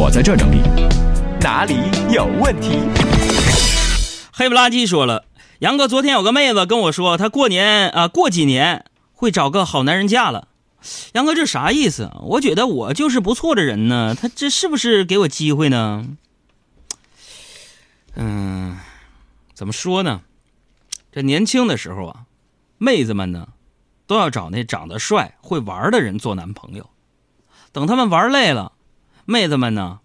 我在这整理，哪里有问题？黑不拉几说了，杨哥，昨天有个妹子跟我说，她过年啊，过几年会找个好男人嫁了。杨哥，这啥意思？我觉得我就是不错的人呢，他这是不是给我机会呢？嗯，怎么说呢？这年轻的时候啊，妹子们呢，都要找那长得帅、会玩的人做男朋友。等他们玩累了，妹子们呢，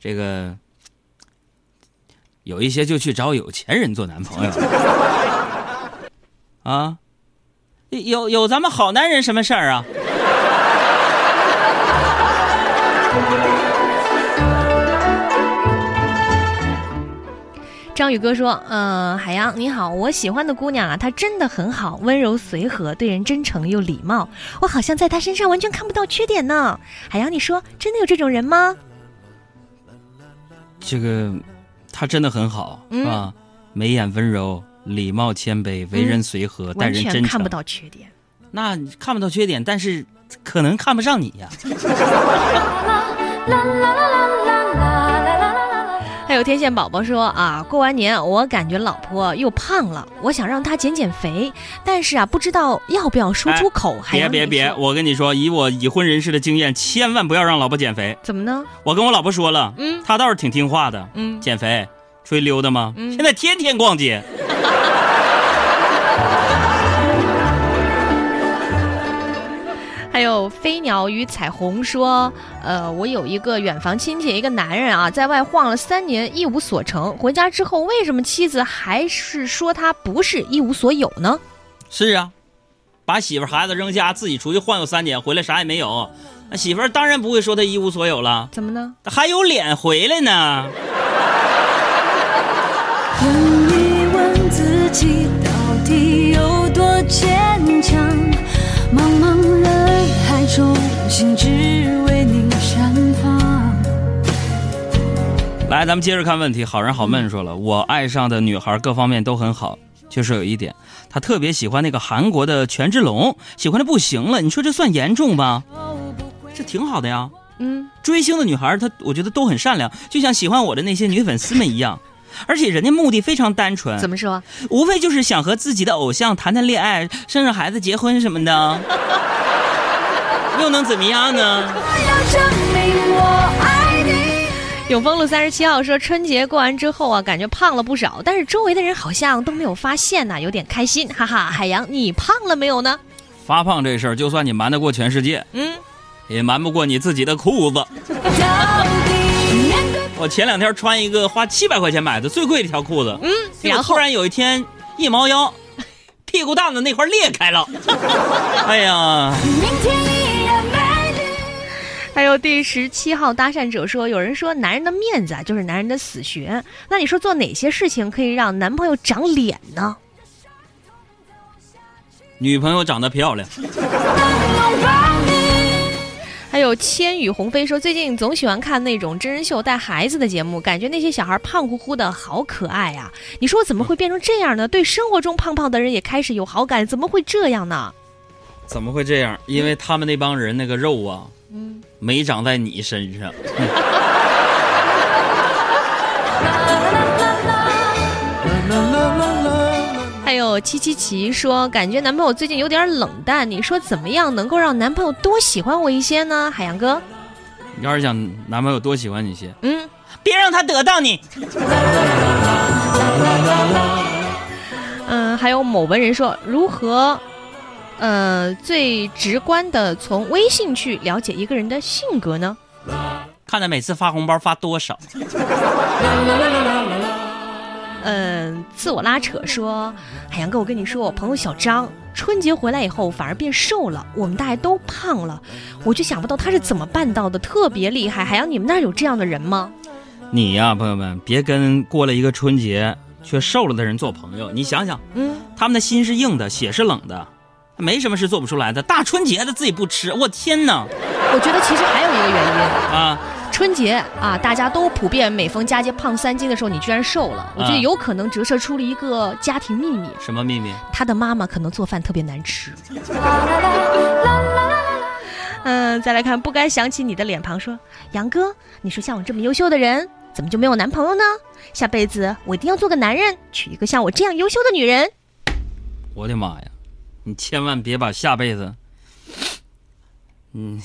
这个有一些就去找有钱人做男朋友。啊，有有咱们好男人什么事儿啊？张宇哥说：“嗯，海洋你好，我喜欢的姑娘啊，她真的很好，温柔随和，对人真诚又礼貌，我好像在她身上完全看不到缺点呢。海洋，你说真的有这种人吗？这个，她真的很好，是吧？眉眼温柔，礼貌谦卑，为人随和，待人真诚，看不到缺点。那看不到缺点，但是可能看不上你呀。”还有天线宝宝说啊，过完年我感觉老婆又胖了，我想让她减减肥，但是啊，不知道要不要说出口。别别别，我跟你说，以我已婚人士的经验，千万不要让老婆减肥。怎么呢？我跟我老婆说了，嗯，她倒是挺听话的。嗯，减肥，出去溜达吗？现在天天逛街。还有飞鸟与彩虹说，呃，我有一个远房亲戚，一个男人啊，在外晃了三年，一无所成。回家之后，为什么妻子还是说他不是一无所有呢？是啊，把媳妇孩子扔家，自己出去晃悠三年，回来啥也没有，那媳妇当然不会说他一无所有了。怎么呢？还有脸回来呢？问一问自己，心只为你绽放。来，咱们接着看问题。好人好闷说了，我爱上的女孩各方面都很好，就是有一点，她特别喜欢那个韩国的权志龙，喜欢的不行了。你说这算严重吗？这挺好的呀。嗯，追星的女孩她我觉得都很善良，就像喜欢我的那些女粉丝们一样。而且人家目的非常单纯，怎么说？无非就是想和自己的偶像谈谈恋爱、生生孩子、结婚什么的，又能怎么样呢？永丰路三十七号说，春节过完之后啊，感觉胖了不少，但是周围的人好像都没有发现呢，有点开心，哈哈。海洋，你胖了没有呢？发胖这事儿，就算你瞒得过全世界，嗯，也瞒不过你自己的裤子。我前两天穿一个花七百块钱买的最贵的一条裤子，嗯，然后突然有一天一猫腰，屁股蛋子那块裂开了，哎呀！还有第十七号搭讪者说，有人说男人的面子啊就是男人的死穴，那你说做哪些事情可以让男朋友长脸呢？女朋友长得漂亮。还有千羽鸿飞说，最近总喜欢看那种真人秀带孩子的节目，感觉那些小孩胖乎乎的好可爱呀。你说我怎么会变成这样呢？对生活中胖胖的人也开始有好感，怎么会这样呢？怎么会这样？因为他们那帮人那个肉啊，嗯，没长在你身上。还有七七七说：“感觉男朋友最近有点冷淡，你说怎么样能够让男朋友多喜欢我一些呢？”海洋哥，你要是想男朋友多喜欢你些，嗯，别让他得到你。嗯，还有某文人说：“如何，呃，最直观的从微信去了解一个人的性格呢？看他每次发红包发多少。”嗯，自我拉扯说，海洋哥，我跟你说，我朋友小张春节回来以后反而变瘦了，我们大家都胖了，我就想不到他是怎么办到的，特别厉害。海洋，你们那儿有这样的人吗？你呀，朋友们，别跟过了一个春节却瘦了的人做朋友。你想想，嗯，他们的心是硬的，血是冷的，没什么是做不出来的。大春节的自己不吃，我天哪！我觉得其实还有一个原因啊。春节啊，大家都普遍每逢佳节胖三斤的时候，你居然瘦了，我觉得有可能折射出了一个家庭秘密。什么秘密？他的妈妈可能做饭特别难吃。嗯，再来看，不该想起你的脸庞，说杨哥，你说像我这么优秀的人，怎么就没有男朋友呢？下辈子我一定要做个男人，娶一个像我这样优秀的女人。我的妈呀！你千万别把下辈子，嗯，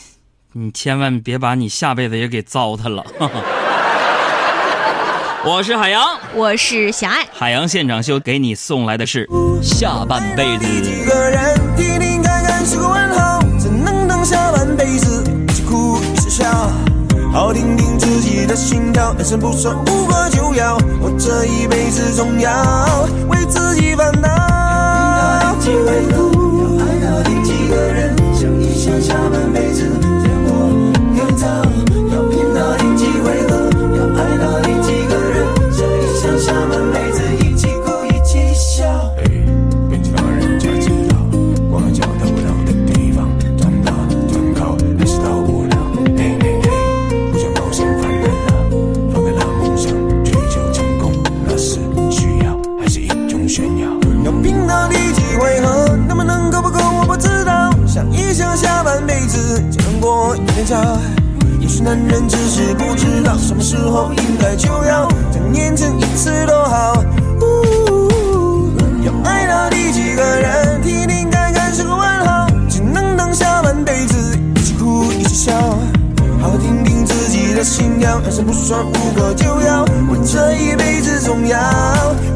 你千万别把你下辈子也给糟蹋了。我是海洋，我是小爱，海洋现场秀给你送来的是下半辈子。几个人听听看看是个问号，怎能等下半辈子一起哭一起笑？好听听自己的心跳，人生不算无可救药，我这一辈子总要为自己烦恼。辈子，就能过一天假。也许男人只是不知道什么时候应该就要再年成一次都好。要爱到第几个人？听听看看是个问号。只能等下半辈子一起哭一起笑，好好听听自己的心跳。人生不算无可救药，我这一辈子总要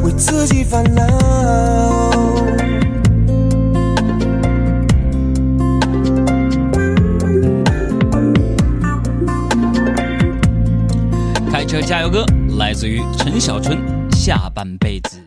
为自己烦恼。来自于陈小春，下半辈子。